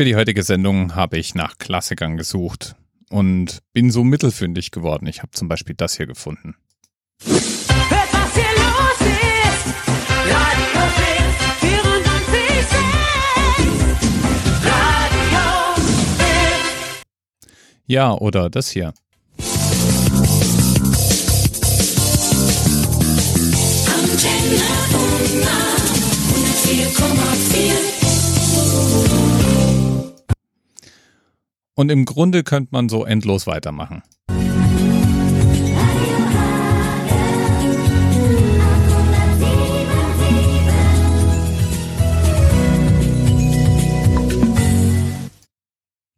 Für die heutige Sendung habe ich nach Klassikern gesucht und bin so mittelfündig geworden. Ich habe zum Beispiel das hier gefunden. Hört, was hier los ist! Radio Hit 94 Radio Hit. Ja, oder das hier. Antenne 104,4 Und im Grunde könnte man so endlos weitermachen.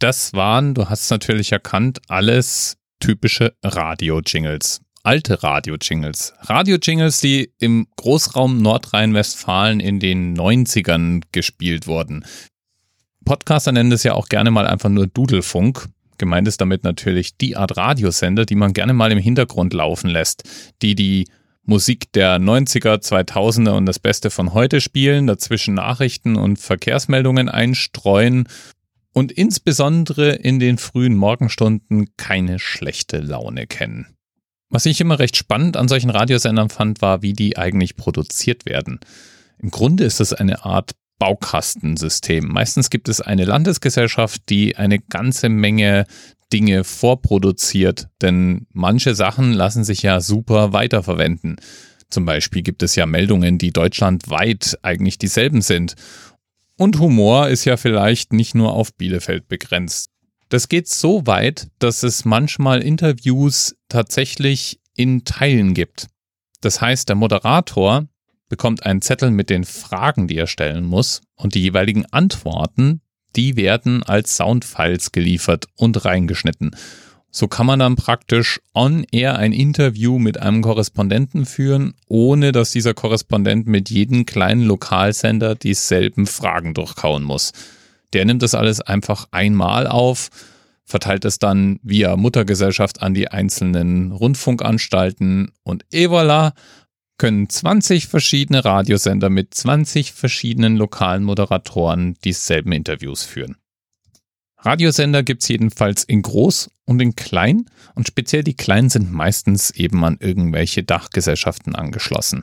Das waren, du hast es natürlich erkannt, alles typische Radio-Jingles. Alte Radio-Jingles. Radio-Jingles, die im Großraum Nordrhein-Westfalen in den 90ern gespielt wurden. Podcaster nennen das ja auch gerne mal einfach nur Dudelfunk. Gemeint ist damit natürlich die Art Radiosender, die man gerne mal im Hintergrund laufen lässt, die die Musik der 90er, 2000er und das Beste von heute spielen, dazwischen Nachrichten und Verkehrsmeldungen einstreuen und insbesondere in den frühen Morgenstunden keine schlechte Laune kennen. Was ich immer recht spannend an solchen Radiosendern fand, war, wie die eigentlich produziert werden. Im Grunde ist es eine Art Baukastensystem. Meistens gibt es eine Landesgesellschaft, die eine ganze Menge Dinge vorproduziert, denn manche Sachen lassen sich ja super weiterverwenden. Zum Beispiel gibt es ja Meldungen, die deutschlandweit eigentlich dieselben sind. Und Humor ist ja vielleicht nicht nur auf Bielefeld begrenzt. Das geht so weit, dass es manchmal Interviews tatsächlich in Teilen gibt. Das heißt, der Moderator bekommt einen Zettel mit den Fragen, die er stellen muss und die jeweiligen Antworten, die werden als Soundfiles geliefert und reingeschnitten. So kann man dann praktisch on-air ein Interview mit einem Korrespondenten führen, ohne dass dieser Korrespondent mit jedem kleinen Lokalsender dieselben Fragen durchkauen muss. Der nimmt das alles einfach einmal auf, verteilt es dann via Muttergesellschaft an die einzelnen Rundfunkanstalten und et voilà, können 20 verschiedene Radiosender mit 20 verschiedenen lokalen Moderatoren dieselben Interviews führen. Radiosender gibt es jedenfalls in groß und in klein und speziell die kleinen sind meistens eben an irgendwelche Dachgesellschaften angeschlossen.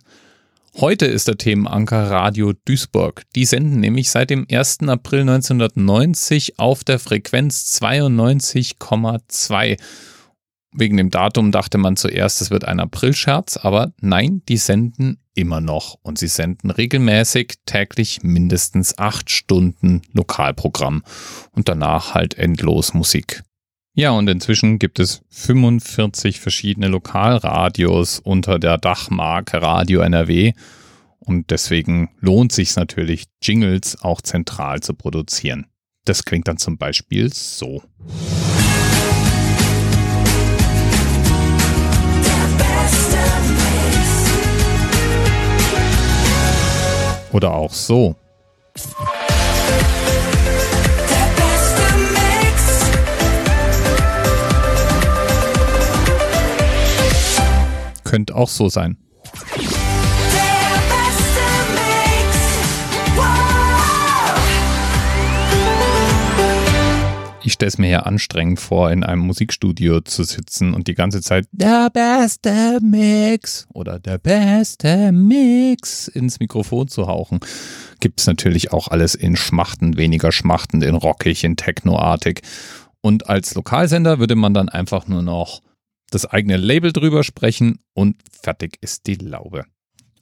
Heute ist der Themenanker Radio Duisburg. Die senden nämlich seit dem 1. April 1990 auf der Frequenz 92,2 Wegen dem Datum dachte man zuerst, es wird ein Aprilscherz, aber nein, die senden immer noch und sie senden regelmäßig täglich mindestens acht Stunden Lokalprogramm und danach halt endlos Musik. Ja, und inzwischen gibt es 45 verschiedene Lokalradios unter der Dachmarke Radio NRW und deswegen lohnt sich natürlich, Jingles auch zentral zu produzieren. Das klingt dann zum Beispiel so. Oder auch so. Könnte auch so sein. Ich stelle es mir ja anstrengend vor, in einem Musikstudio zu sitzen und die ganze Zeit der beste Mix oder der beste Mix ins Mikrofon zu hauchen. Gibt es natürlich auch alles in Schmachten, weniger Schmachten, in rockig, in technoartig. Und als Lokalsender würde man dann einfach nur noch das eigene Label drüber sprechen und fertig ist die Laube.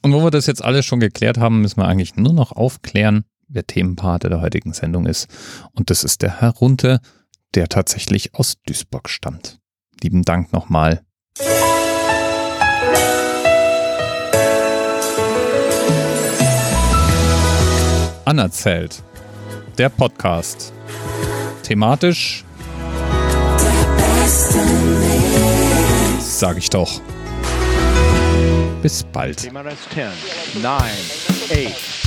Und wo wir das jetzt alles schon geklärt haben, müssen wir eigentlich nur noch aufklären, wer Themenpate der heutigen Sendung ist. Und das ist der Herr Runte, der tatsächlich aus Duisburg stammt. Lieben Dank nochmal. Anerzählt. Der Podcast. Thematisch. Sag ich doch. Bis bald. 10, 9, 8,